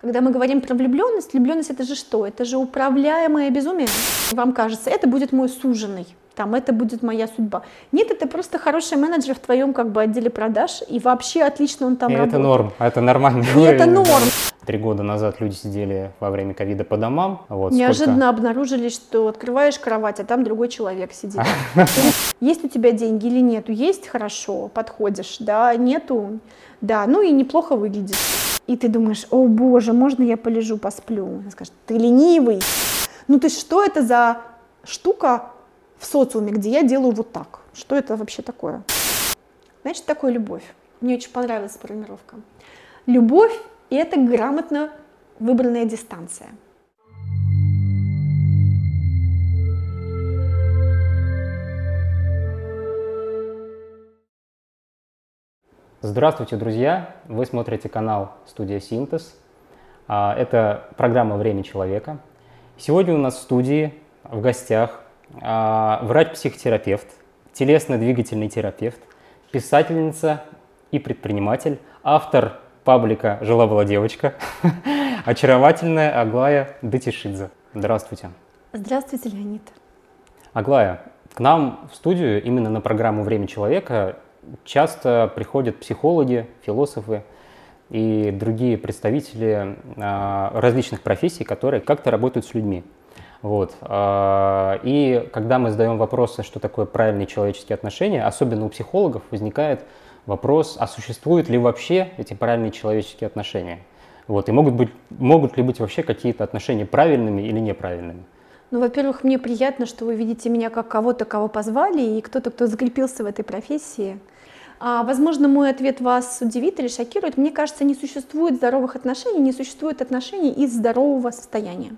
Когда мы говорим про влюбленность, влюбленность это же что? Это же управляемое безумие. Вам кажется, это будет мой суженый, там, это будет моя судьба. Нет, это просто хороший менеджер в твоем как бы отделе продаж, и вообще отлично он там и работает. это норм, это нормальный И это норм. Три года назад люди сидели во время ковида по домам. Вот, Неожиданно сколько... обнаружили, что открываешь кровать, а там другой человек сидит. Есть у тебя деньги или нету? Есть, хорошо, подходишь, да, нету, да, ну и неплохо выглядишь. И ты думаешь, о боже, можно я полежу, посплю? Он скажет, ты ленивый. Ну то есть что это за штука в социуме, где я делаю вот так? Что это вообще такое? Что такое любовь? Мне очень понравилась формулировка. Любовь – это грамотно выбранная дистанция. Здравствуйте, друзья! Вы смотрите канал «Студия Синтез». А, это программа «Время человека». Сегодня у нас в студии в гостях а, врач-психотерапевт, телесно-двигательный терапевт, писательница и предприниматель, автор паблика «Жила-была девочка», очаровательная Аглая Датишидзе. Здравствуйте. Здравствуйте, Леонид. Аглая, к нам в студию именно на программу «Время человека» часто приходят психологи, философы и другие представители а, различных профессий, которые как-то работают с людьми. Вот. А, и когда мы задаем вопросы, что такое правильные человеческие отношения, особенно у психологов возникает вопрос, а существуют ли вообще эти правильные человеческие отношения? Вот. И могут, быть, могут ли быть вообще какие-то отношения правильными или неправильными? Ну, во-первых, мне приятно, что вы видите меня как кого-то, кого позвали, и кто-то, кто закрепился в этой профессии. А, возможно, мой ответ вас удивит или шокирует. Мне кажется, не существует здоровых отношений, не существует отношений из здорового состояния.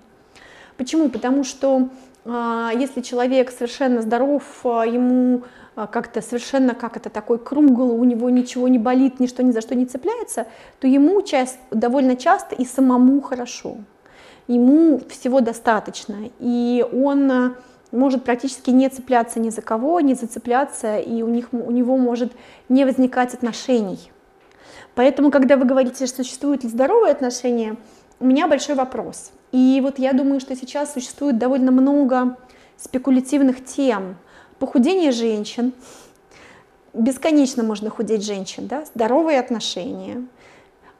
Почему? Потому что а, если человек совершенно здоров, а, ему а, как-то совершенно как это такой круглый, у него ничего не болит, ничто ни за что не цепляется, то ему часть, довольно часто и самому хорошо. Ему всего достаточно. И он может практически не цепляться ни за кого, не зацепляться, и у, них, у него может не возникать отношений. Поэтому, когда вы говорите, что существуют ли здоровые отношения, у меня большой вопрос. И вот я думаю, что сейчас существует довольно много спекулятивных тем. Похудение женщин, бесконечно можно худеть женщин, да? здоровые отношения,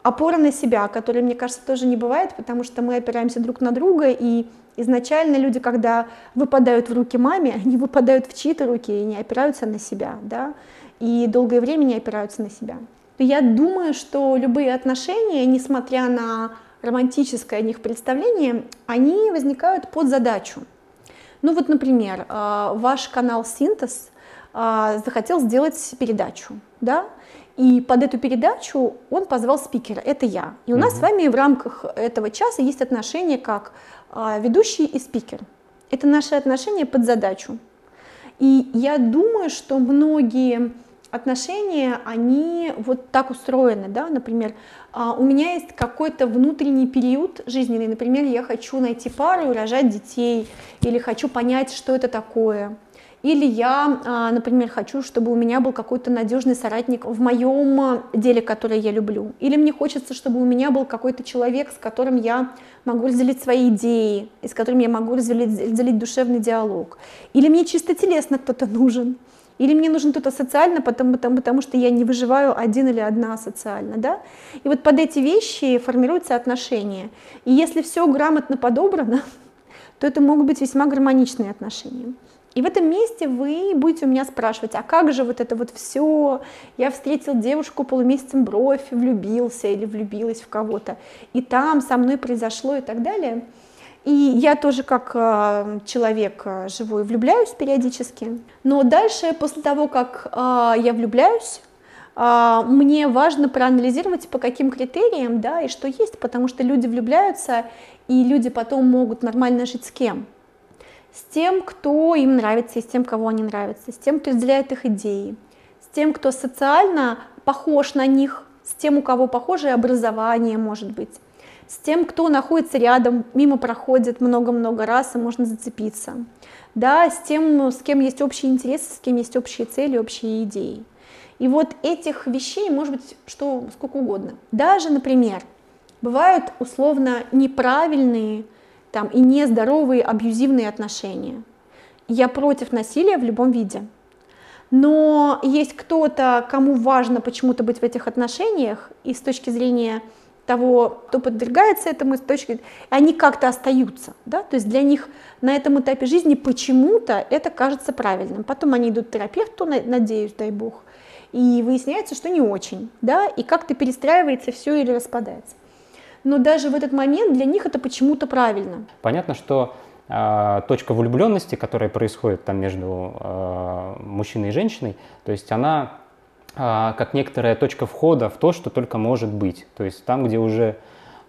опора на себя, которой, мне кажется, тоже не бывает, потому что мы опираемся друг на друга, и Изначально люди, когда выпадают в руки маме, они выпадают в чьи-то руки и не опираются на себя, да, и долгое время не опираются на себя. Я думаю, что любые отношения, несмотря на романтическое о них представление, они возникают под задачу. Ну вот, например, э, ваш канал «Синтез» э, захотел сделать передачу, да, и под эту передачу он позвал спикера, это я. И у угу. нас с вами в рамках этого часа есть отношения как а, ведущий и спикер. Это наши отношения под задачу. И я думаю, что многие отношения, они вот так устроены, да, например, а, у меня есть какой-то внутренний период жизненный, например, я хочу найти пару и рожать детей, или хочу понять, что это такое, или я, а, например, хочу, чтобы у меня был какой-то надежный соратник в моем а, деле, которое я люблю. Или мне хочется, чтобы у меня был какой-то человек, с которым я могу разделить свои идеи, и с которым я могу разделить, разделить душевный диалог. Или мне чисто телесно кто-то нужен. Или мне нужен кто-то социально, потому, потому, потому что я не выживаю один или одна социально. Да? И вот под эти вещи формируются отношения. И если все грамотно подобрано, то это могут быть весьма гармоничные отношения. И в этом месте вы будете у меня спрашивать, а как же вот это вот все, я встретил девушку полумесяцем бровь, влюбился или влюбилась в кого-то, и там со мной произошло и так далее. И я тоже как э, человек э, живой влюбляюсь периодически. Но дальше, после того, как э, я влюбляюсь, мне важно проанализировать, по каким критериям, да, и что есть, потому что люди влюбляются, и люди потом могут нормально жить с кем с тем, кто им нравится и с тем, кого они нравятся, с тем, кто разделяет их идеи, с тем, кто социально похож на них, с тем, у кого похожее образование может быть, с тем, кто находится рядом, мимо проходит много-много раз и можно зацепиться, да, с тем, с кем есть общие интересы, с кем есть общие цели, общие идеи. И вот этих вещей может быть что сколько угодно. Даже, например, Бывают условно неправильные там, и нездоровые абьюзивные отношения. Я против насилия в любом виде. Но есть кто-то, кому важно почему-то быть в этих отношениях, и с точки зрения того, кто подвергается этому, с точки они как-то остаются, да, то есть для них на этом этапе жизни почему-то это кажется правильным. Потом они идут к терапевту, надеюсь, дай бог, и выясняется, что не очень, да, и как-то перестраивается все или распадается. Но даже в этот момент для них это почему-то правильно. Понятно, что э, точка влюбленности, которая происходит там между э, мужчиной и женщиной, то есть она э, как некоторая точка входа в то, что только может быть. То есть там, где уже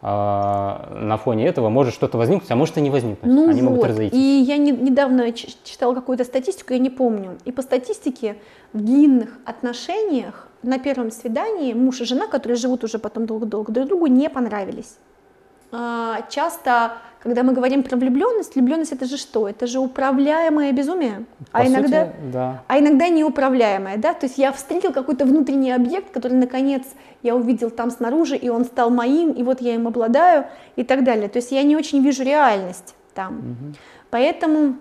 на фоне этого может что-то возникнуть, а может и не возникнуть. Ну Они вот. могут разойтись. И я не, недавно читала какую-то статистику, я не помню. И по статистике в длинных отношениях на первом свидании муж и жена, которые живут уже потом долго-долго, друг другу не понравились. А, часто когда мы говорим про влюбленность, влюбленность это же что? Это же управляемое безумие. По а, сути, иногда, да. а иногда неуправляемое, да? То есть я встретил какой-то внутренний объект, который наконец я увидел там снаружи, и он стал моим, и вот я им обладаю, и так далее. То есть я не очень вижу реальность там. Угу. Поэтому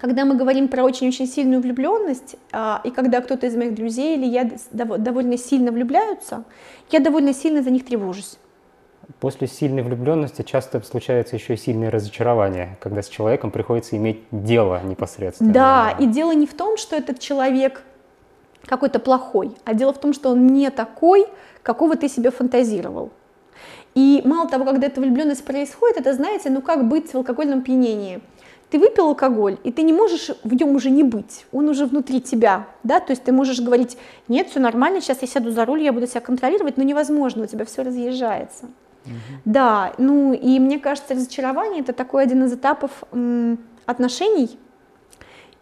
когда мы говорим про очень-очень сильную влюбленность, а, и когда кто-то из моих друзей или я довольно сильно влюбляются, я довольно сильно за них тревожусь. После сильной влюбленности часто случается еще и сильное разочарование, когда с человеком приходится иметь дело непосредственно. Да, и дело не в том, что этот человек какой-то плохой, а дело в том, что он не такой, какого ты себе фантазировал. И мало того, когда эта влюбленность происходит, это, знаете, ну как быть в алкогольном пьянении. Ты выпил алкоголь, и ты не можешь в нем уже не быть, он уже внутри тебя, да, то есть ты можешь говорить, нет, все нормально, сейчас я сяду за руль, я буду себя контролировать, но невозможно, у тебя все разъезжается. Угу. Да, ну и мне кажется, разочарование это такой один из этапов отношений.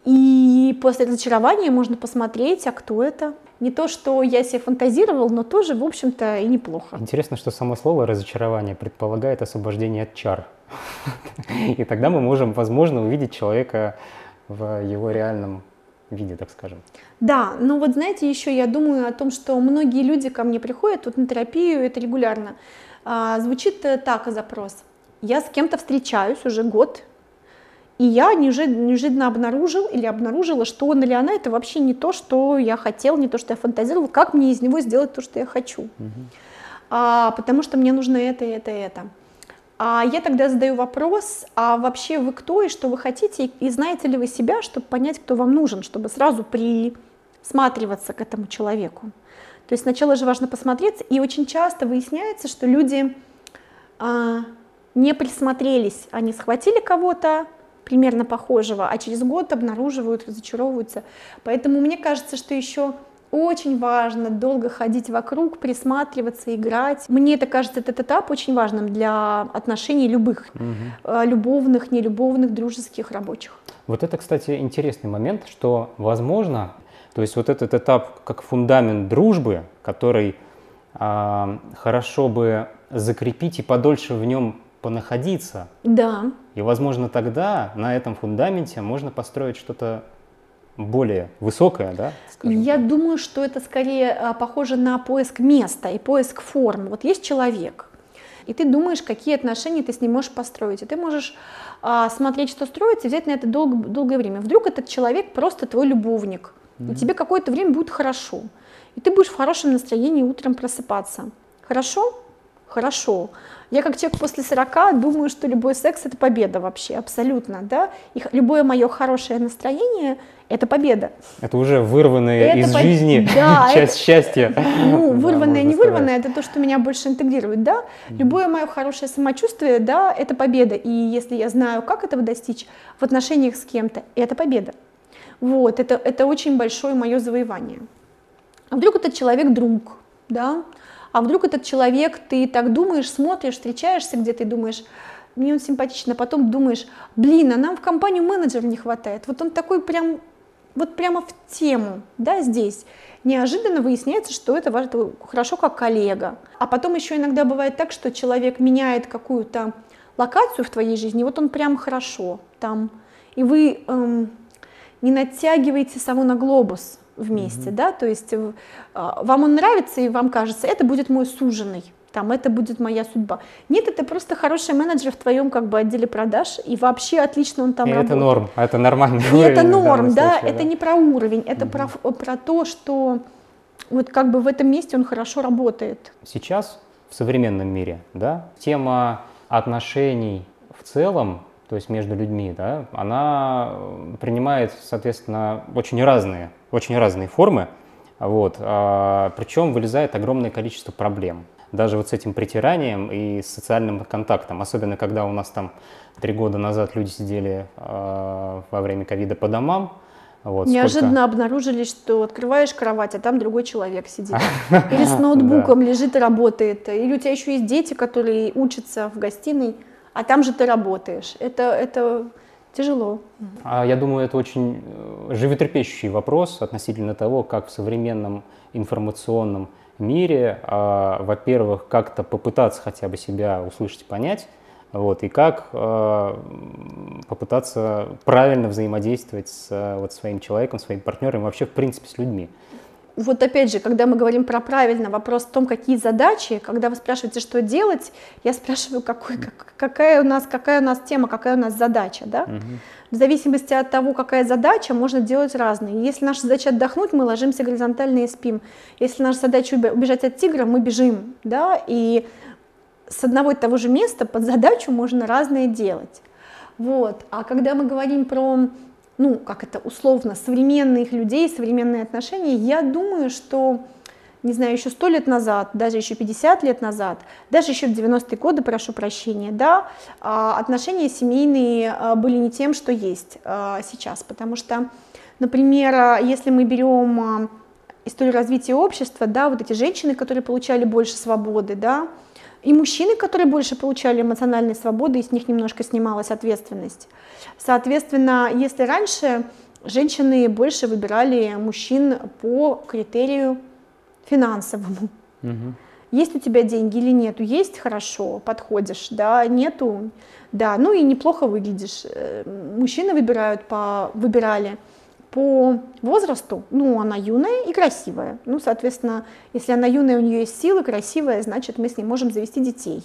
И после разочарования можно посмотреть, а кто это. Не то, что я себе фантазировал, но тоже, в общем-то, и неплохо. Интересно, что само слово разочарование предполагает освобождение от чар. И тогда мы можем, возможно, увидеть человека в его реальном виде, так скажем. Да, ну вот знаете, еще я думаю о том, что многие люди ко мне приходят вот на терапию, это регулярно. А, звучит э, так запрос. Я с кем-то встречаюсь уже год, и я неожиданно обнаружил или обнаружила, что он или она это вообще не то, что я хотел, не то, что я фантазировал, как мне из него сделать то, что я хочу. Угу. А, потому что мне нужно это, это, это. А я тогда задаю вопрос, а вообще вы кто и что вы хотите, и, знаете ли вы себя, чтобы понять, кто вам нужен, чтобы сразу присматриваться к этому человеку. То есть сначала же важно посмотреться, и очень часто выясняется, что люди а, не присмотрелись, они схватили кого-то примерно похожего, а через год обнаруживают, разочаровываются. Поэтому мне кажется, что еще очень важно долго ходить вокруг, присматриваться, играть. Мне это кажется, этот этап очень важным для отношений любых, угу. любовных, нелюбовных, дружеских, рабочих. Вот это, кстати, интересный момент, что, возможно, то есть вот этот этап как фундамент дружбы, который э, хорошо бы закрепить и подольше в нем понаходиться. Да. И, возможно, тогда на этом фундаменте можно построить что-то более высокое, да? Я так. думаю, что это скорее а, похоже на поиск места и поиск форм. Вот есть человек, и ты думаешь, какие отношения ты с ним можешь построить. И ты можешь а, смотреть, что строится, и взять на это долго, долгое время. Вдруг этот человек просто твой любовник, и тебе какое-то время будет хорошо. И ты будешь в хорошем настроении утром просыпаться. Хорошо? Хорошо. Я как человек после 40 думаю, что любой секс это победа вообще, абсолютно, да. И любое мое хорошее настроение это победа. Это уже вырванное это из по... жизни да, часть это... счастья. Ну, вырванное, не вырванное, это то, что меня больше интегрирует, да. Любое мое хорошее самочувствие, да, это победа. И если я знаю, как этого достичь в отношениях с кем-то, это победа. Вот, это, это очень большое мое завоевание. А вдруг этот человек друг, да? А вдруг этот человек, ты так думаешь, смотришь, встречаешься где-то и думаешь, мне он симпатичный, а потом думаешь, блин, а нам в компанию менеджера не хватает. Вот он такой прям, вот прямо в тему, да, здесь. Неожиданно выясняется, что это хорошо как коллега. А потом еще иногда бывает так, что человек меняет какую-то локацию в твоей жизни, вот он прям хорошо там. И вы эм, не натягиваете сову на глобус вместе, mm-hmm. да, то есть э, вам он нравится, и вам кажется, это будет мой суженый, там это будет моя судьба. Нет, это просто хороший менеджер в твоем как бы отделе продаж, и вообще отлично он там и работает. это норм, это нормальный И это норм, да, случае, это не про уровень, это про, про то, что вот как бы в этом месте он хорошо работает. Сейчас в современном мире, да, тема отношений в целом, то есть между людьми, да, она э, принимает, соответственно, очень разные, очень разные формы, вот, а, причем вылезает огромное количество проблем. Даже вот с этим притиранием и социальным контактом, особенно когда у нас там три года назад люди сидели э, во время ковида по домам, вот, Неожиданно сколько... обнаружили, что открываешь кровать, а там другой человек сидит. Или с ноутбуком лежит и работает. Или у тебя еще есть дети, которые учатся в гостиной, а там же ты работаешь. Это, это тяжело. А я думаю, это очень э, животрепещущий вопрос относительно того, как в современном информационном мире, а, во-первых, как-то попытаться хотя бы себя услышать, понять, вот, и как э, попытаться правильно взаимодействовать с э, вот, своим человеком, своим партнером, вообще, в принципе, с людьми. Вот опять же, когда мы говорим про правильно, вопрос в том, какие задачи, когда вы спрашиваете, что делать, я спрашиваю, какой, как, какая, у нас, какая у нас тема, какая у нас задача, да? Угу. В зависимости от того, какая задача, можно делать разные. Если наша задача отдохнуть, мы ложимся горизонтально и спим. Если наша задача убежать от тигра, мы бежим, да, и с одного и того же места под задачу можно разное делать. Вот. А когда мы говорим про, ну, как это условно, современных людей, современные отношения, я думаю, что, не знаю, еще сто лет назад, даже еще 50 лет назад, даже еще в 90-е годы, прошу прощения, да, отношения семейные были не тем, что есть сейчас, потому что, например, если мы берем историю развития общества, да, вот эти женщины, которые получали больше свободы, да, и мужчины, которые больше получали эмоциональной свободы, и с них немножко снималась ответственность. Соответственно, если раньше женщины больше выбирали мужчин по критерию финансовому, Угу. есть у тебя деньги или нету, есть хорошо, подходишь, да, нету, да, ну и неплохо выглядишь. Э, мужчины выбирают по, выбирали по возрасту, ну, она юная и красивая. Ну, соответственно, если она юная, у нее есть силы, красивая, значит, мы с ней можем завести детей.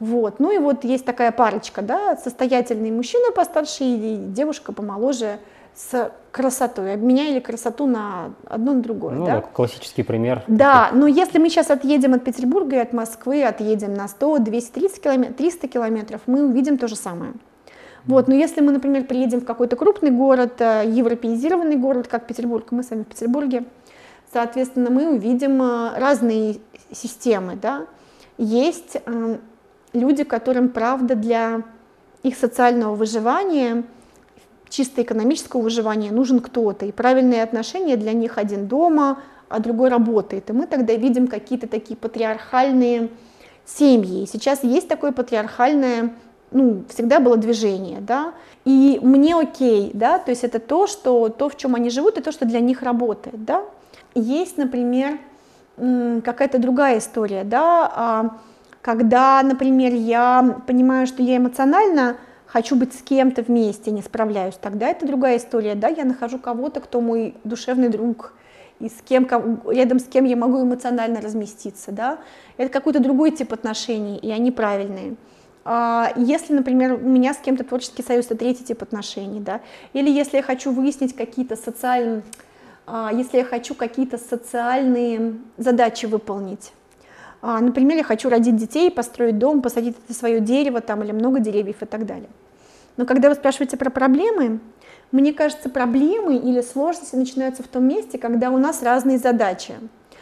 Вот. Ну и вот есть такая парочка, да, состоятельный мужчина постарше и девушка помоложе с красотой. Обменяли красоту на одно на другое. Ну, да? классический пример. Да, но если мы сейчас отъедем от Петербурга и от Москвы, отъедем на 100, 230 километров, 300 километров, мы увидим то же самое. Вот, но если мы, например, приедем в какой-то крупный город, э, европеизированный город, как Петербург, мы с вами в Петербурге, соответственно, мы увидим э, разные системы, да. Есть э, люди, которым, правда, для их социального выживания, чисто экономического выживания нужен кто-то, и правильные отношения для них один дома, а другой работает. И мы тогда видим какие-то такие патриархальные семьи. Сейчас есть такое патриархальное ну, всегда было движение, да, и мне окей, да, то есть это то, что, то, в чем они живут, и то, что для них работает, да. Есть, например, какая-то другая история, да, а, когда, например, я понимаю, что я эмоционально хочу быть с кем-то вместе, не справляюсь, тогда это другая история, да, я нахожу кого-то, кто мой душевный друг, и с кем, рядом с кем я могу эмоционально разместиться, да, это какой-то другой тип отношений, и они правильные. А, если, например, у меня с кем-то творческий союз, это третий тип отношений, да, или если я хочу выяснить какие-то социальные, а, если я хочу какие-то социальные задачи выполнить, а, например, я хочу родить детей, построить дом, посадить это свое дерево там или много деревьев и так далее. Но когда вы спрашиваете про проблемы, мне кажется, проблемы или сложности начинаются в том месте, когда у нас разные задачи.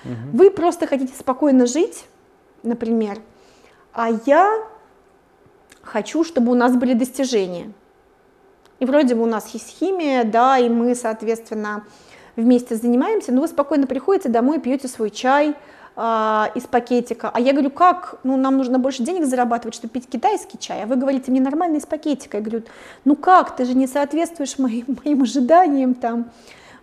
Угу. Вы просто хотите спокойно жить, например, а я хочу, чтобы у нас были достижения. И вроде бы у нас есть химия, да, и мы, соответственно, вместе занимаемся, но вы спокойно приходите домой, пьете свой чай э, из пакетика. А я говорю, как? Ну, нам нужно больше денег зарабатывать, чтобы пить китайский чай. А вы говорите, мне нормально из пакетика. Я говорю, ну как, ты же не соответствуешь моим, моим ожиданиям там.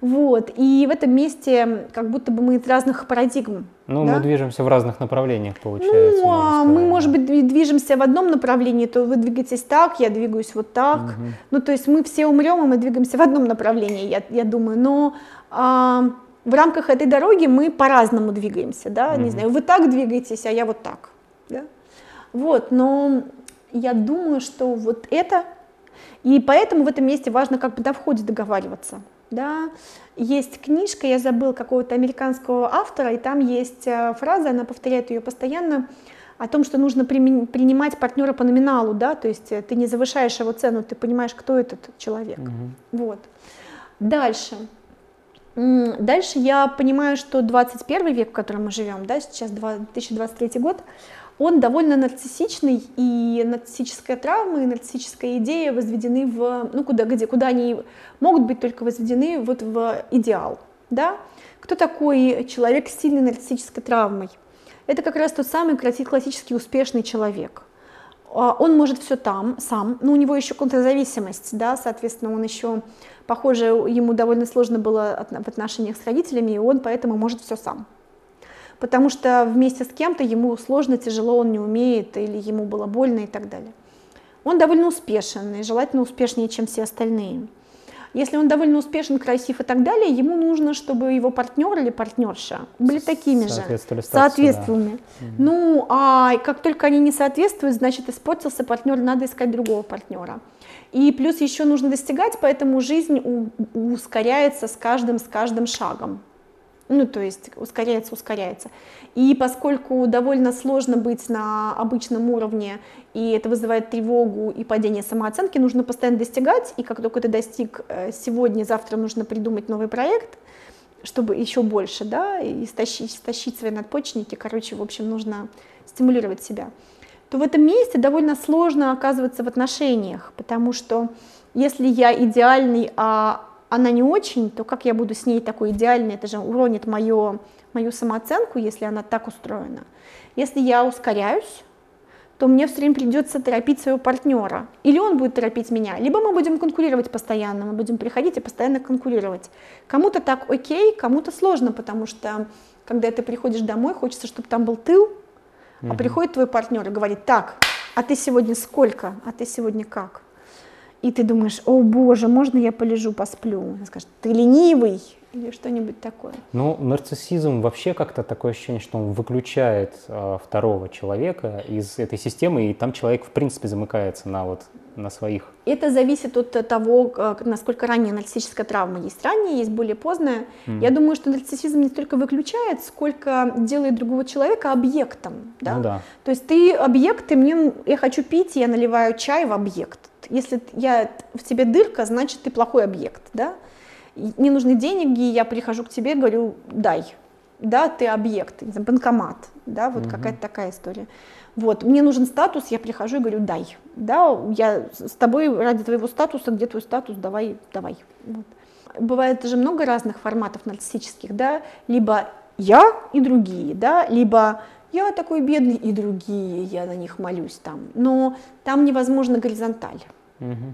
Вот. И в этом месте как будто бы мы из разных парадигм. Ну, да? мы движемся в разных направлениях, получается. Ну, а мы, может быть, движемся в одном направлении, то вы двигаетесь так, я двигаюсь вот так. Угу. Ну, то есть мы все умрем, и мы двигаемся в одном направлении, я, я думаю. Но а, в рамках этой дороги мы по-разному двигаемся, да, угу. не знаю, вы так двигаетесь, а я вот так. Вот, но я думаю, что вот это, и поэтому в этом месте важно как бы до входе договариваться. Да? Есть книжка, я забыл какого-то американского автора, и там есть э, фраза, она повторяет ее постоянно, о том, что нужно принимать партнера по номиналу, да, то есть э, ты не завышаешь его цену, ты понимаешь, кто этот человек. Угу. Вот. Дальше. Дальше я понимаю, что 21 век, в котором мы живем, да, сейчас 2023 год, он довольно нарциссичный, и нарциссическая травма, и нарциссическая идея возведены в, ну, куда, где, куда они могут быть только возведены вот в идеал, да. Кто такой человек с сильной нарциссической травмой? Это как раз тот самый классический успешный человек. А, он может все там, сам, но у него еще контрзависимость, да, соответственно, он еще, похоже, ему довольно сложно было в отношениях с родителями, и он поэтому может все сам. Потому что вместе с кем-то ему сложно, тяжело, он не умеет, или ему было больно и так далее. Он довольно успешен, и желательно успешнее, чем все остальные. Если он довольно успешен, красив и так далее, ему нужно, чтобы его партнер или партнерша были такими же, соответствующими. Да. Ну, а как только они не соответствуют, значит, испортился партнер, надо искать другого партнера. И плюс еще нужно достигать, поэтому жизнь ускоряется с каждым, с каждым шагом. Ну, то есть ускоряется, ускоряется. И поскольку довольно сложно быть на обычном уровне, и это вызывает тревогу и падение самооценки, нужно постоянно достигать, и как только ты достиг э, сегодня, завтра нужно придумать новый проект, чтобы еще больше, да, и стащить, стащить свои надпочечники, короче, в общем, нужно стимулировать себя, то в этом месте довольно сложно оказываться в отношениях, потому что если я идеальный, а она не очень, то как я буду с ней такой идеальной, это же уронит мою, мою самооценку, если она так устроена. Если я ускоряюсь, то мне все время придется торопить своего партнера. Или он будет торопить меня, либо мы будем конкурировать постоянно, мы будем приходить и постоянно конкурировать. Кому-то так окей, кому-то сложно, потому что когда ты приходишь домой, хочется, чтобы там был тыл, угу. а приходит твой партнер и говорит, так, а ты сегодня сколько, а ты сегодня как? И ты думаешь, о боже, можно я полежу, посплю? Он скажет, ты ленивый или что-нибудь такое. Ну, нарциссизм вообще как-то такое ощущение, что он выключает э, второго человека из этой системы, и там человек в принципе замыкается на вот на своих. Это зависит от того, насколько ранняя нарциссическая травма есть. Ранняя, есть более поздная. Mm. Я думаю, что нарциссизм не столько выключает, сколько делает другого человека объектом. Да? Ну, да. То есть ты объект, и мне, я хочу пить, я наливаю чай в объект. Если я в тебе дырка, значит ты плохой объект, да? Мне нужны деньги, я прихожу к тебе, говорю, дай, да, ты объект, банкомат, да, вот угу. какая-то такая история. Вот, мне нужен статус, я прихожу и говорю, дай, да, я с тобой ради твоего статуса, где твой статус, давай, давай. Вот. Бывает же много разных форматов нарциссических, да, либо я и другие, да, либо я такой бедный и другие, я на них молюсь там. Но там невозможно горизонталь. Угу.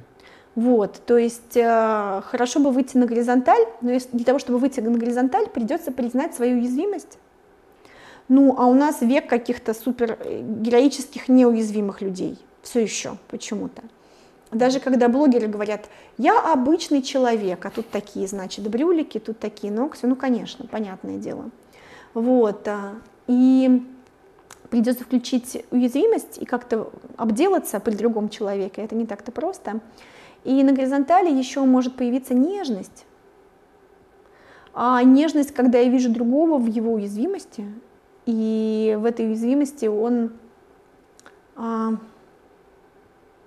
Вот, то есть э, хорошо бы выйти на горизонталь, но если, для того, чтобы выйти на горизонталь, придется признать свою уязвимость. Ну, а у нас век каких-то супер э, героических неуязвимых людей, все еще почему-то. Даже когда блогеры говорят, я обычный человек, а тут такие, значит, брюлики, тут такие ногти, ну, конечно, понятное дело. Вот, а, и придется включить уязвимость и как-то обделаться при другом человеке, это не так-то просто. И на горизонтали еще может появиться нежность. А нежность, когда я вижу другого в его уязвимости, и в этой уязвимости он а,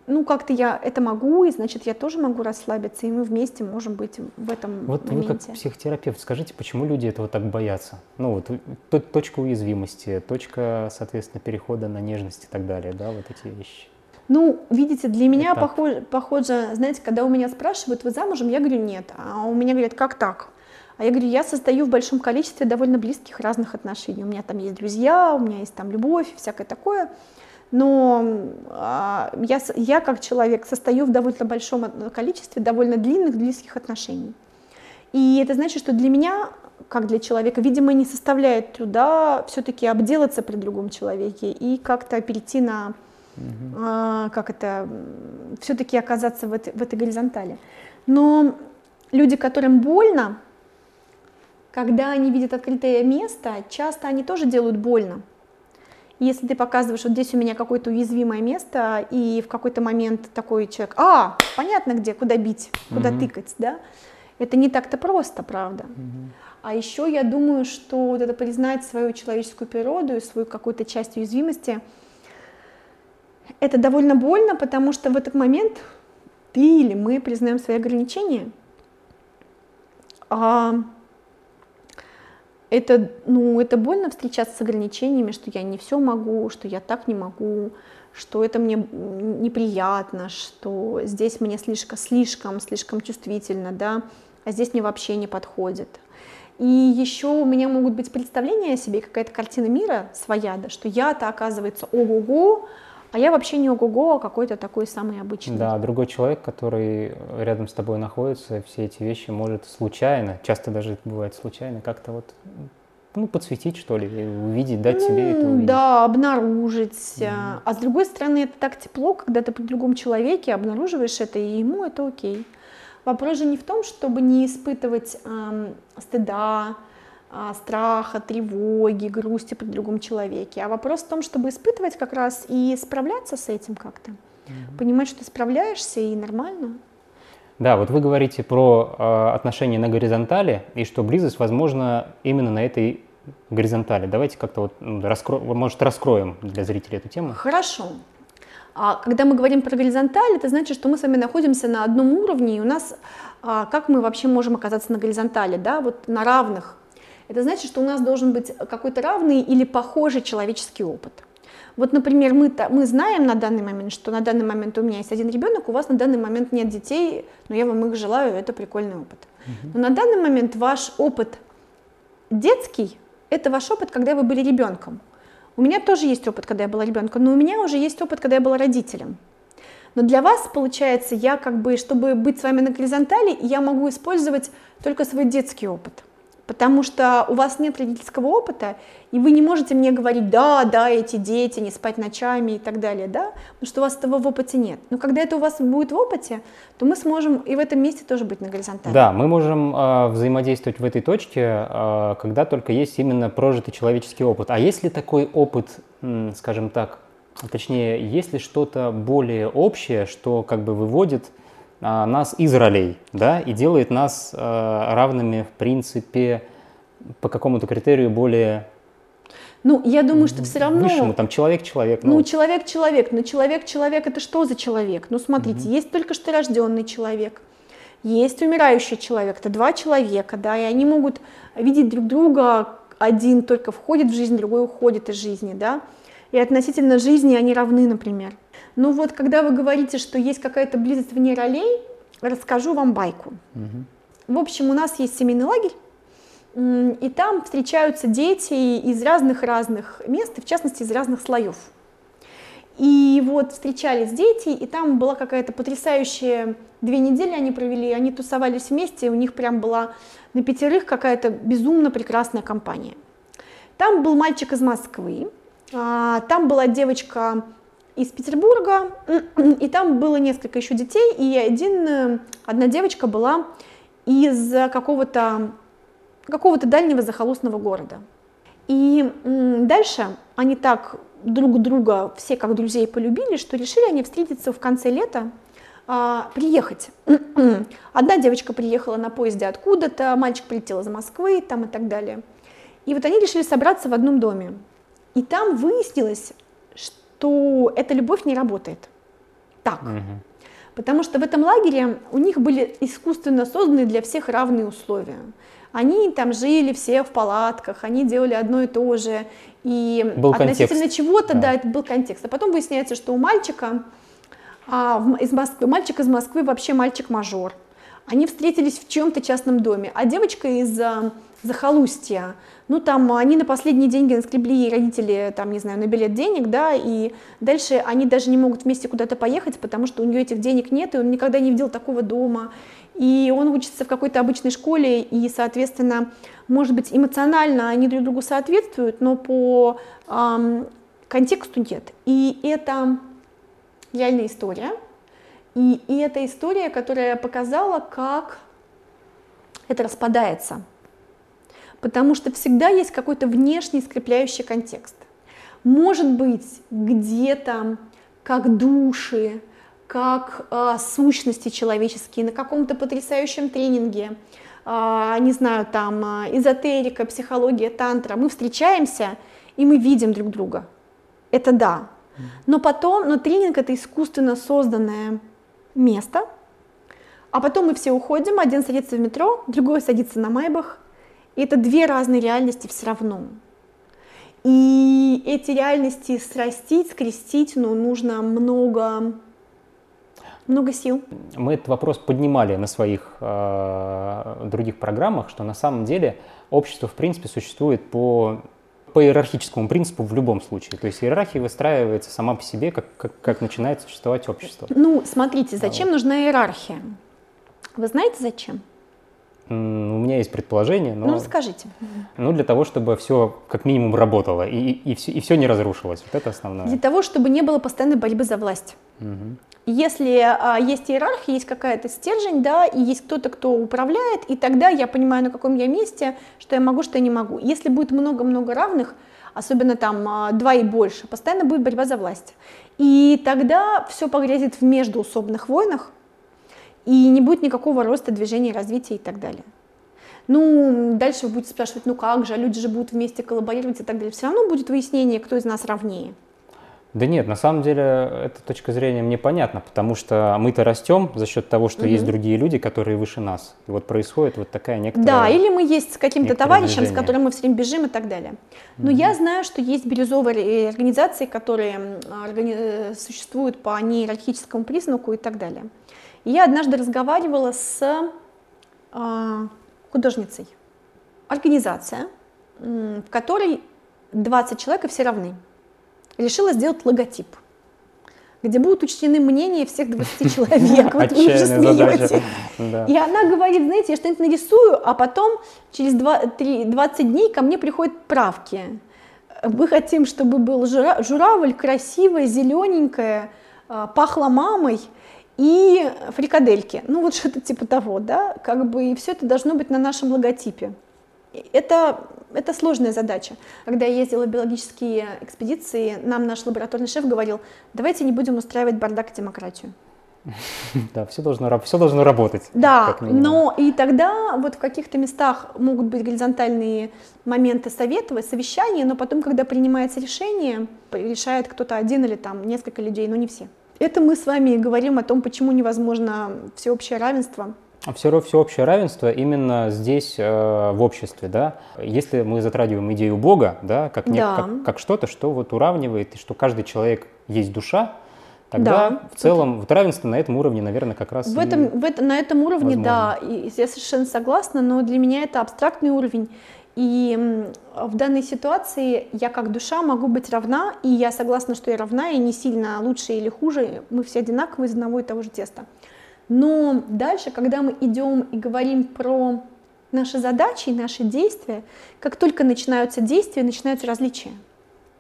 ну, как-то я это могу, и значит, я тоже могу расслабиться, и мы вместе можем быть в этом вот моменте. вы как психотерапевт, скажите, почему люди этого так боятся? Ну, вот точка уязвимости, точка, соответственно, перехода на нежность и так далее, да, вот эти вещи. Ну, видите, для меня похоже, похоже, знаете, когда у меня спрашивают, вы замужем, я говорю, нет. А у меня говорят, как так? А я говорю, я состою в большом количестве довольно близких разных отношений. У меня там есть друзья, у меня есть там любовь, всякое такое но а, я, я как человек состою в довольно большом количестве довольно длинных близких отношений. И это значит, что для меня, как для человека, видимо, не составляет труда все-таки обделаться при другом человеке и как-то перейти на, угу. а, как это, все-таки оказаться в этой, в этой горизонтали. Но люди, которым больно, когда они видят открытое место, часто они тоже делают больно. Если ты показываешь, вот здесь у меня какое-то уязвимое место, и в какой-то момент такой человек, а, понятно где, куда бить, куда mm-hmm. тыкать, да, это не так-то просто, правда. Mm-hmm. А еще я думаю, что вот это признать свою человеческую природу и свою какую-то часть уязвимости, это довольно больно, потому что в этот момент ты или мы признаем свои ограничения. А это, ну, это больно встречаться с ограничениями, что я не все могу, что я так не могу, что это мне неприятно, что здесь мне слишком, слишком, слишком чувствительно, да, а здесь мне вообще не подходит. И еще у меня могут быть представления о себе, какая-то картина мира своя, да, что я-то, оказывается, ого-го, а я вообще не ого-го, а какой-то такой самый обычный. Да, другой человек, который рядом с тобой находится, все эти вещи может случайно, часто даже это бывает случайно, как-то вот ну, подсветить, что ли, увидеть, дать ну, себе это увидеть. Да, обнаружить. Mm-hmm. А с другой стороны, это так тепло, когда ты при другом человеке обнаруживаешь это, и ему это окей. Вопрос же не в том, чтобы не испытывать эм, стыда, страха, тревоги, грусти при другом человеке, а вопрос в том, чтобы испытывать как раз и справляться с этим как-то, mm-hmm. понимать, что ты справляешься и нормально. Да, вот вы говорите про э, отношения на горизонтали и что близость возможно именно на этой горизонтали. Давайте как-то вот раскро... может раскроем для зрителей эту тему. Хорошо. А когда мы говорим про горизонталь, это значит, что мы с вами находимся на одном уровне, и у нас, а, как мы вообще можем оказаться на горизонтали, да, вот на равных это значит, что у нас должен быть какой-то равный или похожий человеческий опыт. Вот, например, мы, мы знаем на данный момент, что на данный момент у меня есть один ребенок, у вас на данный момент нет детей, но я вам их желаю, это прикольный опыт. Но на данный момент ваш опыт детский, это ваш опыт, когда вы были ребенком. У меня тоже есть опыт, когда я была ребенком, но у меня уже есть опыт, когда я была родителем. Но для вас, получается, я как бы, чтобы быть с вами на горизонтали, я могу использовать только свой детский опыт потому что у вас нет родительского опыта, и вы не можете мне говорить, да, да, эти дети, не спать ночами и так далее, да, потому что у вас этого в опыте нет. Но когда это у вас будет в опыте, то мы сможем и в этом месте тоже быть на горизонтали. Да, мы можем э, взаимодействовать в этой точке, э, когда только есть именно прожитый человеческий опыт. А если такой опыт, скажем так, точнее, есть ли что-то более общее, что как бы выводит нас из ролей, да, и делает нас а, равными, в принципе, по какому-то критерию более ну, я думаю, что все равно... Высшему, там, человек-человек. Ну, ну человек-человек. Но человек-человек это что за человек? Ну, смотрите, угу. есть только что рожденный человек, есть умирающий человек, это два человека, да, и они могут видеть друг друга, один только входит в жизнь, другой уходит из жизни, да, и относительно жизни они равны, например. Ну вот, когда вы говорите, что есть какая-то близость вне ролей, расскажу вам байку. Угу. В общем, у нас есть семейный лагерь, и там встречаются дети из разных-разных мест, и в частности из разных слоев. И вот встречались дети, и там была какая-то потрясающая... Две недели они провели, они тусовались вместе, у них прям была на пятерых какая-то безумно прекрасная компания. Там был мальчик из Москвы, а, там была девочка из Петербурга, и там было несколько еще детей, и один, э, одна девочка была из какого-то какого-то дальнего захолустного города. И дальше они так друг друга все как друзей полюбили, что решили они встретиться в конце лета, а, приехать. Одна девочка приехала на поезде откуда-то, мальчик прилетел из Москвы там и так далее. И вот они решили собраться в одном доме. И там выяснилось, что эта любовь не работает так. Угу. Потому что в этом лагере у них были искусственно созданы для всех равные условия. Они там жили все в палатках, они делали одно и то же. И был относительно чего-то, да. да, это был контекст. А потом выясняется, что у мальчика а, из Москвы, мальчик из Москвы вообще мальчик-мажор. Они встретились в чем-то частном доме, а девочка из а, захолустья, ну там они на последние деньги наскребли родители, там, не знаю, на билет денег, да, и дальше они даже не могут вместе куда-то поехать, потому что у нее этих денег нет, и он никогда не видел такого дома, и он учится в какой-то обычной школе, и, соответственно, может быть, эмоционально они друг другу соответствуют, но по эм, контексту нет. И это реальная история, и, и это история, которая показала, как это распадается – потому что всегда есть какой-то внешний скрепляющий контекст. может быть, где-то как души, как э, сущности человеческие на каком-то потрясающем тренинге, э, не знаю, там э, эзотерика, психология, тантра, мы встречаемся и мы видим друг друга. Это да. Но потом, но тренинг это искусственно созданное место, а потом мы все уходим, один садится в метро, другой садится на Майбах, и это две разные реальности все равно. И эти реальности срастить, скрестить, ну, нужно много, много сил. Мы этот вопрос поднимали на своих э, других программах, что на самом деле общество, в принципе, существует по по иерархическому принципу в любом случае. То есть иерархия выстраивается сама по себе, как, как, как начинает существовать общество. Ну, смотрите, зачем вот. нужна иерархия? Вы знаете зачем? У меня есть предположение, но... Ну, расскажите. Ну, для того, чтобы все как минимум работало и, и, все, и все не разрушилось. Вот это основное. Для того, чтобы не было постоянной борьбы за власть. Угу. Если а, есть иерархия, есть какая-то стержень, да, и есть кто-то, кто управляет, и тогда я понимаю, на каком я месте, что я могу, что я не могу. Если будет много-много равных, особенно там а, два и больше, постоянно будет борьба за власть. И тогда все погрязит в междуусобных войнах, и не будет никакого роста, движения, развития и так далее. Ну, дальше вы будете спрашивать, ну как же, а люди же будут вместе коллаборировать и так далее. Все равно будет выяснение, кто из нас равнее. Да нет, на самом деле эта точка зрения мне понятна, потому что мы-то растем за счет того, что угу. есть другие люди, которые выше нас. И вот происходит вот такая некоторая... Да, или мы есть с каким-то товарищем, движение. с которым мы все время бежим и так далее. Но угу. я знаю, что есть бирюзовые организации, которые органи... Э, существуют по неиерархическому признаку и так далее. И я однажды разговаривала с э, художницей. Организация, в которой 20 человек и все равны решила сделать логотип, где будут учтены мнения всех 20 человек. Вот вы уже смеете. И она говорит, знаете, я что-нибудь нарисую, а потом через 20 дней ко мне приходят правки. Мы хотим, чтобы был журавль красивая, зелененькая, а, пахла мамой и фрикадельки. Ну вот что-то типа того, да, как бы и все это должно быть на нашем логотипе. Это, это сложная задача. Когда я ездила в биологические экспедиции, нам наш лабораторный шеф говорил, давайте не будем устраивать бардак и демократию. Да, все должно, все должно работать. Да, но и тогда вот в каких-то местах могут быть горизонтальные моменты советовать, совещания, но потом, когда принимается решение, решает кто-то один или там несколько людей, но не все. Это мы с вами говорим о том, почему невозможно всеобщее равенство все, всеобщее равенство именно здесь, э, в обществе, да. Если мы затрагиваем идею Бога, да, как, не, да. как, как что-то, что вот уравнивает, и что каждый человек есть душа, тогда да. в целом вот равенство на этом уровне, наверное, как раз в этом, в это, на этом уровне, возможно. да, и я совершенно согласна, но для меня это абстрактный уровень. И в данной ситуации я как душа могу быть равна, и я согласна, что я равна, и не сильно лучше или хуже, мы все одинаковые из одного и того же теста. Но дальше, когда мы идем и говорим про наши задачи и наши действия, как только начинаются действия, начинаются различия.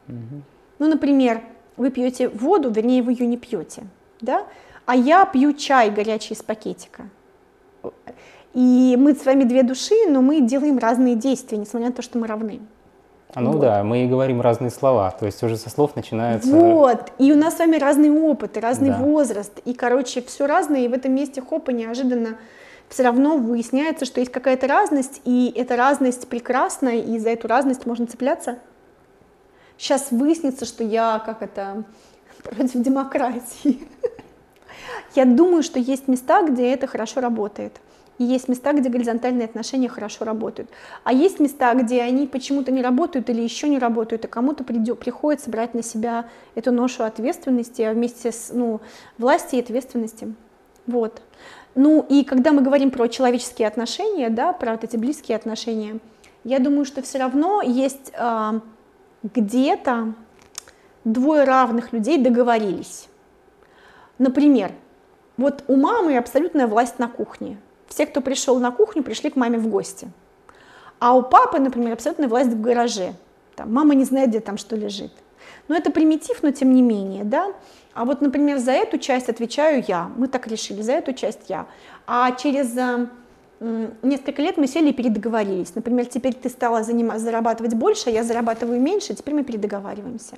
Угу. Ну, например, вы пьете воду, вернее, вы ее не пьете, да? а я пью чай горячий из пакетика. И мы с вами две души, но мы делаем разные действия, несмотря на то, что мы равны. Ну вот. да, мы и говорим разные слова, то есть уже со слов начинается... Вот, и у нас с вами разный опыт, разный да. возраст, и, короче, все разное, и в этом месте хопа неожиданно все равно выясняется, что есть какая-то разность, и эта разность прекрасна, и за эту разность можно цепляться. Сейчас выяснится, что я, как это, против демократии. Я думаю, что есть места, где это хорошо работает. И есть места, где горизонтальные отношения хорошо работают. А есть места, где они почему-то не работают или еще не работают, и кому-то приходится брать на себя эту ношу ответственности а вместе с ну, власти и ответственности. Вот. Ну и когда мы говорим про человеческие отношения, да, про вот эти близкие отношения, я думаю, что все равно есть э, где-то двое равных людей договорились. Например, вот у мамы абсолютная власть на кухне. Все, кто пришел на кухню, пришли к маме в гости. А у папы, например, абсолютная власть в гараже. Там, мама не знает, где там что лежит. Но это примитив, но тем не менее, да. А вот, например, за эту часть отвечаю я. Мы так решили, за эту часть я. А через несколько лет мы сели и передоговорились. Например, теперь ты стала заниматься, зарабатывать больше, а я зарабатываю меньше, теперь мы передоговариваемся.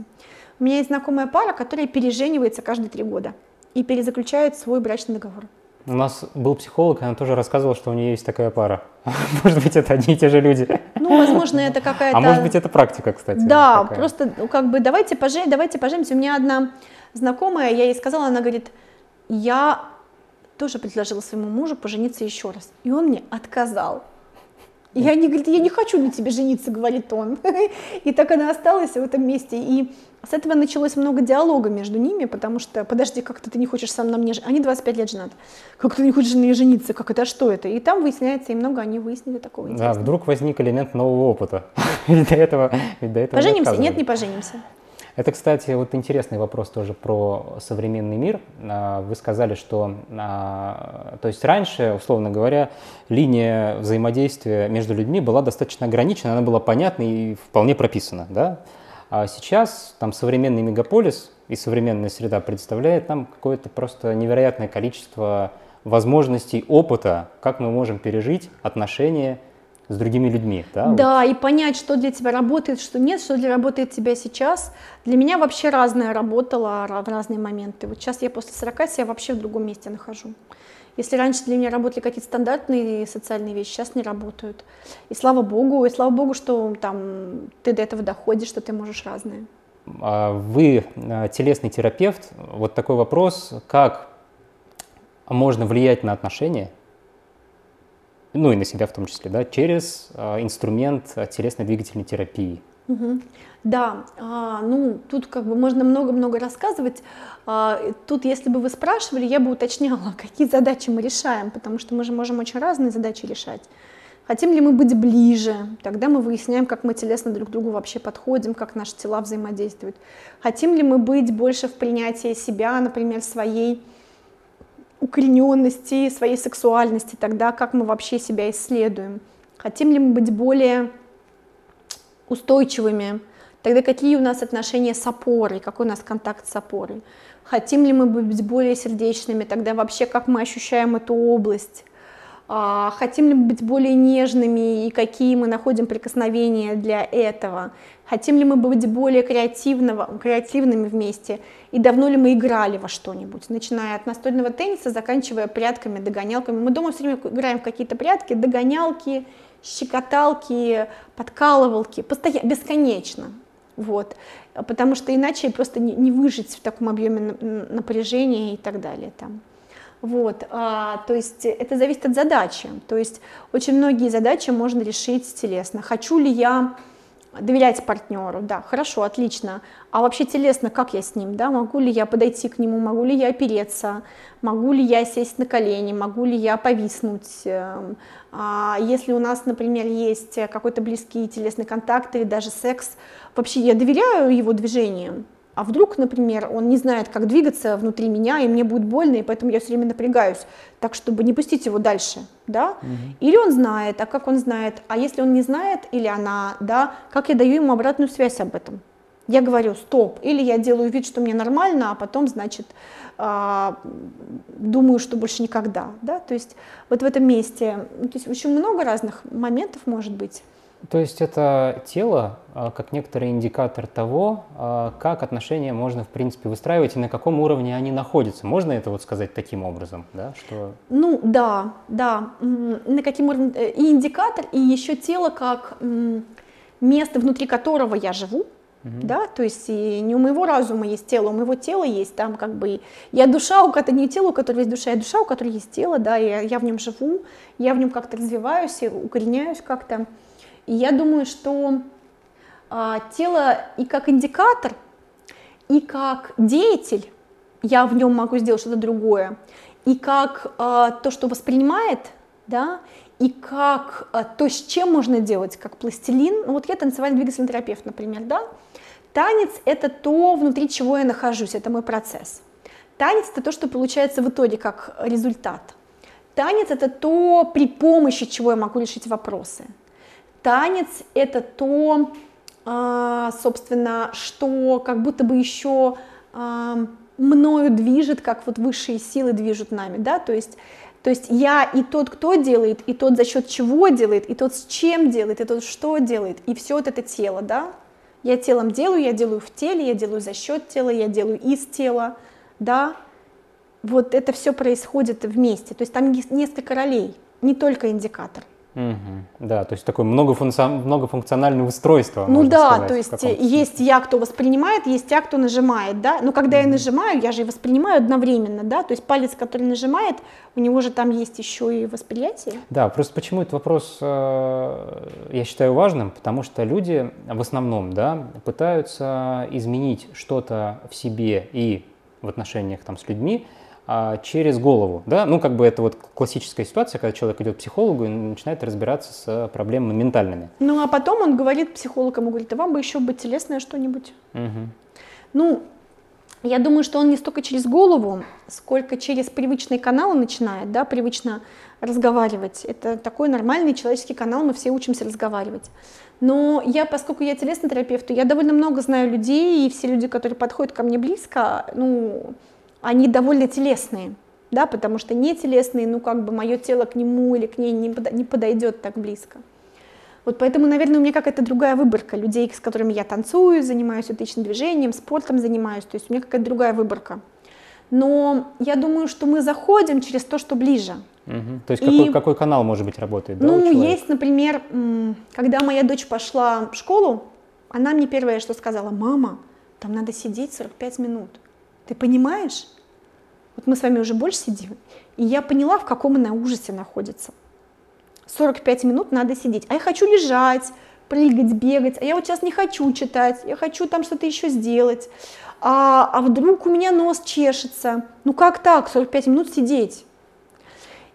У меня есть знакомая пара, которая переженивается каждые три года и перезаключает свой брачный договор. У нас был психолог, она тоже рассказывала, что у нее есть такая пара. Может быть, это одни и те же люди. Ну, возможно, это какая-то... А может быть, это практика, кстати. Да, такая. просто ну, как бы давайте, пожен... давайте поженимся. У меня одна знакомая, я ей сказала, она говорит, я тоже предложила своему мужу пожениться еще раз. И он мне отказал. Я не, говорит, я не хочу на тебе жениться, говорит он. И так она осталась в этом месте. И с этого началось много диалога между ними, потому что, подожди, как-то ты не хочешь сам на мне жениться. Они 25 лет женаты. Как ты не хочешь на мне жениться? Как это, что это? И там выясняется, и много они выяснили такого интересного. Да, вдруг возник элемент нового опыта. Ведь до этого, ведь до этого Поженимся? Нет, не поженимся. Это, кстати, вот интересный вопрос тоже про современный мир. А, вы сказали, что, а, то есть раньше, условно говоря, линия взаимодействия между людьми была достаточно ограничена, она была понятна и вполне прописана, да? А сейчас там современный мегаполис и современная среда представляет нам какое-то просто невероятное количество возможностей, опыта, как мы можем пережить отношения с другими людьми, да? Да, вот. и понять, что для тебя работает, что нет, что для работает тебя сейчас. Для меня вообще разное работало в разные моменты. Вот сейчас я после 40 себя вообще в другом месте нахожу. Если раньше для меня работали какие-то стандартные социальные вещи, сейчас не работают. И слава богу, и слава богу, что там ты до этого доходишь, что ты можешь разное. А вы а, телесный терапевт. Вот такой вопрос, как можно влиять на отношения ну и на себя в том числе, да, через э, инструмент телесно-двигательной терапии. Угу. Да, а, ну тут как бы можно много-много рассказывать. А, тут, если бы вы спрашивали, я бы уточняла, какие задачи мы решаем, потому что мы же можем очень разные задачи решать. Хотим ли мы быть ближе? Тогда мы выясняем, как мы телесно друг к другу вообще подходим, как наши тела взаимодействуют. Хотим ли мы быть больше в принятии себя, например, своей укорененности, своей сексуальности, тогда как мы вообще себя исследуем. Хотим ли мы быть более устойчивыми, тогда какие у нас отношения с опорой, какой у нас контакт с опорой. Хотим ли мы быть более сердечными, тогда вообще как мы ощущаем эту область. А, хотим ли мы быть более нежными и какие мы находим прикосновения для этого. Хотим ли мы быть более креативного, креативными вместе и давно ли мы играли во что-нибудь, начиная от настольного тенниса, заканчивая прятками, догонялками. Мы дома все время играем в какие-то прятки, догонялки, щекоталки, подкалывалки, постоянно, бесконечно. Вот. Потому что иначе просто не, не выжить в таком объеме напряжения и так далее. Там. Вот, а, то есть это зависит от задачи. То есть очень многие задачи можно решить телесно. Хочу ли я доверять партнеру, да, хорошо, отлично. А вообще телесно, как я с ним, да, могу ли я подойти к нему, могу ли я опереться, могу ли я сесть на колени, могу ли я повиснуть. А если у нас, например, есть какой-то близкий телесный контакт или даже секс, вообще я доверяю его движениям, а вдруг, например, он не знает, как двигаться внутри меня, и мне будет больно, и поэтому я все время напрягаюсь, так, чтобы не пустить его дальше, да? Угу. Или он знает, а как он знает? А если он не знает, или она, да, как я даю ему обратную связь об этом? Я говорю, стоп, или я делаю вид, что мне нормально, а потом, значит, а, думаю, что больше никогда, да? То есть вот в этом месте, ну, то есть очень много разных моментов может быть. То есть это тело а, как некоторый индикатор того, а, как отношения можно, в принципе, выстраивать и на каком уровне они находятся. Можно это вот сказать таким образом, да? Что... Ну да, да. На каким уровне э, и индикатор, и еще тело как место, внутри которого я живу, угу. да, то есть и не у моего разума есть тело, у моего тела есть там как бы я душа, у которой не тело, у которой есть душа, я душа, у которой есть тело, да, и я в нем живу, я в нем как-то развиваюсь, и укореняюсь как-то. И я думаю, что а, тело и как индикатор, и как деятель, я в нем могу сделать что-то другое, и как а, то, что воспринимает, да, и как а, то, с чем можно делать, как пластилин. Ну, вот я танцевальный двигательный терапевт, например, да. Танец — это то, внутри чего я нахожусь, это мой процесс. Танец — это то, что получается в итоге как результат. Танец — это то, при помощи чего я могу решить вопросы танец это то, а, собственно, что как будто бы еще а, мною движет, как вот высшие силы движут нами, да, то есть То есть я и тот, кто делает, и тот, за счет чего делает, и тот, с чем делает, и тот, что делает, и все вот это тело, да? Я телом делаю, я делаю в теле, я делаю за счет тела, я делаю из тела, да? Вот это все происходит вместе. То есть там несколько ролей, не только индикатор. Угу. Да, то есть такое многофункцион... многофункциональное устройство. Ну да, сказать, то есть есть я, кто воспринимает, есть я, кто нажимает, да. Но когда угу. я нажимаю, я же и воспринимаю одновременно, да. То есть палец, который нажимает, у него же там есть еще и восприятие. Да, просто почему этот вопрос э, я считаю важным, потому что люди в основном, да, пытаются изменить что-то в себе и в отношениях там с людьми, через голову, да, ну как бы это вот классическая ситуация, когда человек идет к психологу и начинает разбираться с проблемами ментальными. Ну а потом он говорит психолог ему говорит, а вам бы еще быть телесное что-нибудь. Угу. Ну, я думаю, что он не столько через голову, сколько через привычные каналы начинает, да, привычно разговаривать. Это такой нормальный человеческий канал, мы все учимся разговаривать. Но я, поскольку я телесный терапевт, я довольно много знаю людей, и все люди, которые подходят ко мне близко, ну, они довольно телесные, да, потому что не телесные, ну как бы мое тело к нему или к ней не, подойдет так близко. Вот поэтому, наверное, у меня какая-то другая выборка людей, с которыми я танцую, занимаюсь утычным движением, спортом занимаюсь, то есть у меня какая-то другая выборка. Но я думаю, что мы заходим через то, что ближе. Угу. То есть и, какой, какой канал, может быть, работает? Да, ну, есть, например, когда моя дочь пошла в школу, она мне первое, что сказала, мама, там надо сидеть 45 минут. Ты понимаешь? Вот мы с вами уже больше сидим, и я поняла, в каком она ужасе находится. 45 минут надо сидеть. А я хочу лежать, прыгать, бегать. А я вот сейчас не хочу читать, я хочу там что-то еще сделать. А, а вдруг у меня нос чешется? Ну как так, 45 минут сидеть?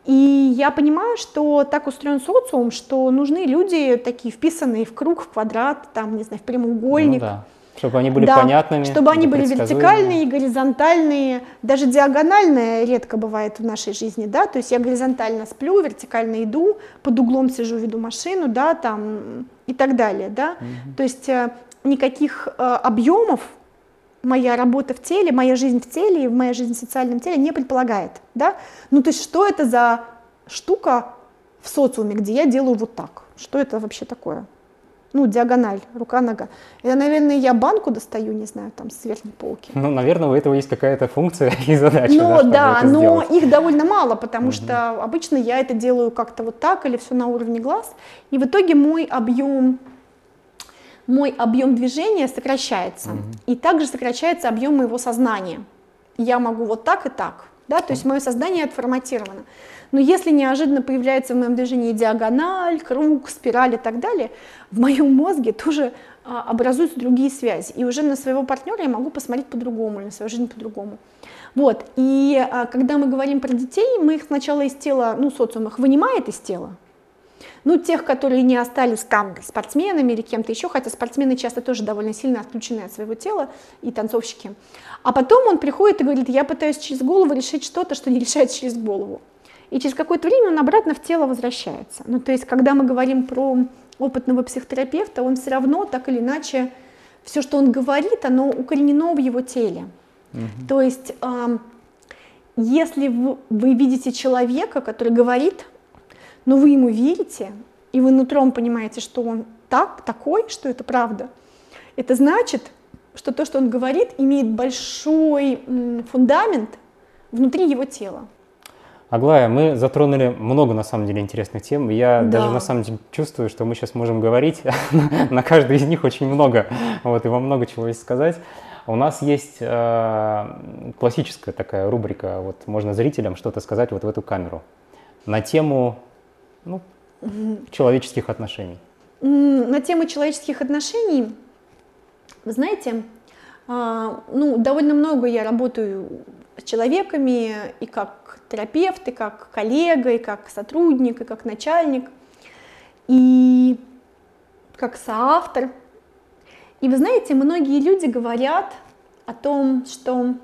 И я понимаю, что так устроен социум, что нужны люди такие вписанные в круг, в квадрат, там, не знаю, в прямоугольник. Ну, да чтобы они были да, понятными. Чтобы они были вертикальные, горизонтальные, даже диагональные редко бывает в нашей жизни, да, то есть я горизонтально сплю, вертикально иду, под углом сижу, веду машину, да, там и так далее, да, угу. то есть э, никаких э, объемов моя работа в теле, моя жизнь в теле и моя жизнь в социальном теле не предполагает, да, ну то есть что это за штука в социуме, где я делаю вот так, что это вообще такое? Ну, диагональ, рука-нога. Это, наверное, я банку достаю, не знаю, там, с верхней полки. Ну, наверное, у этого есть какая-то функция и задача. Ну, да, да но сделать. их довольно мало, потому угу. что обычно я это делаю как-то вот так или все на уровне глаз. И в итоге мой объем мой объем движения сокращается. Угу. И также сокращается объем моего сознания. Я могу вот так и так. Да? То есть мое сознание отформатировано. Но если неожиданно появляется в моем движении диагональ, круг, спираль и так далее, в моем мозге тоже а, образуются другие связи. И уже на своего партнера я могу посмотреть по-другому, на свою жизнь по-другому. Вот. И а, когда мы говорим про детей, мы их сначала из тела, ну, социум их вынимает из тела, ну, тех, которые не остались там спортсменами или кем-то еще, хотя спортсмены часто тоже довольно сильно отключены от своего тела, и танцовщики. А потом он приходит и говорит, я пытаюсь через голову решить что-то, что не решается через голову и через какое-то время он обратно в тело возвращается. Ну, то есть, когда мы говорим про опытного психотерапевта, он все равно так или иначе, все, что он говорит, оно укоренено в его теле. Угу. То есть, э, если вы, вы видите человека, который говорит, но вы ему верите, и вы нутром понимаете, что он так, такой, что это правда, это значит, что то, что он говорит, имеет большой фундамент внутри его тела. Аглая, мы затронули много, на самом деле, интересных тем. Я да. даже, на самом деле, чувствую, что мы сейчас можем говорить на каждой из них очень много, вот, и вам много чего есть сказать. У нас есть э, классическая такая рубрика, вот можно зрителям что-то сказать вот в эту камеру на тему ну, человеческих отношений. На тему человеческих отношений, вы знаете, э, ну, довольно много я работаю с человеками и как терапевт, и как коллега, и как сотрудник, и как начальник, и как соавтор. И вы знаете, многие люди говорят о том, что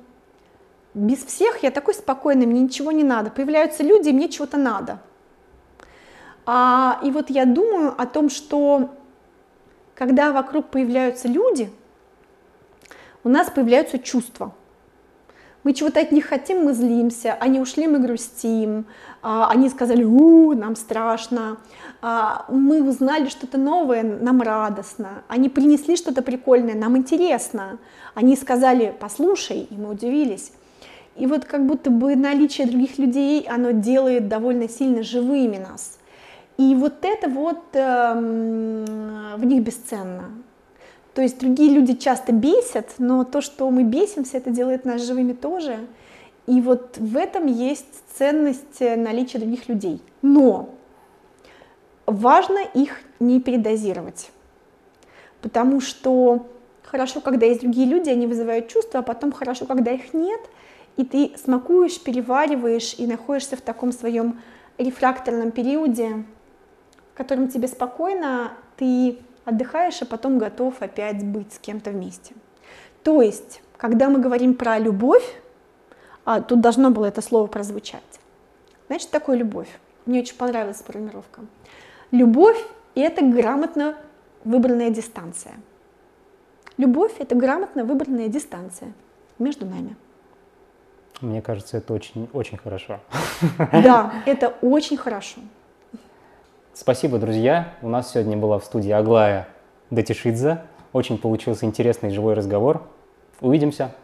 без всех я такой спокойный, мне ничего не надо. Появляются люди, и мне чего-то надо. А, и вот я думаю о том, что когда вокруг появляются люди, у нас появляются чувства – Мы чего-то от них хотим, мы злимся, они ушли, мы грустим, а, они сказали, у, нам страшно, а, мы узнали что-то новое, нам радостно, они принесли что-то прикольное, нам интересно, они сказали, послушай, и мы удивились. И вот как будто бы наличие других людей, оно делает довольно сильно живыми нас. И вот это вот э, в них бесценно. То есть другие люди часто бесят, но то, что мы бесимся, это делает нас живыми тоже. И вот в этом есть ценность э, наличия других людей. Но важно их не передозировать. Потому что хорошо, когда есть другие люди, они вызывают чувства, а потом хорошо, когда их нет, и ты смакуешь, перевариваешь и находишься в таком своем рефракторном периоде, в котором тебе спокойно, ты отдыхаешь, а потом готов опять быть с кем-то вместе. То есть, когда мы говорим про любовь, а, тут должно было это слово прозвучать. Значит, такое любовь? Мне очень понравилась формулировка. Любовь – это грамотно выбранная дистанция. Любовь – это грамотно выбранная дистанция между нами. Мне кажется, это очень, очень хорошо. Да, это очень хорошо. Спасибо, друзья. У нас сегодня была в студии Аглая Датишидзе. Очень получился интересный живой разговор. Увидимся.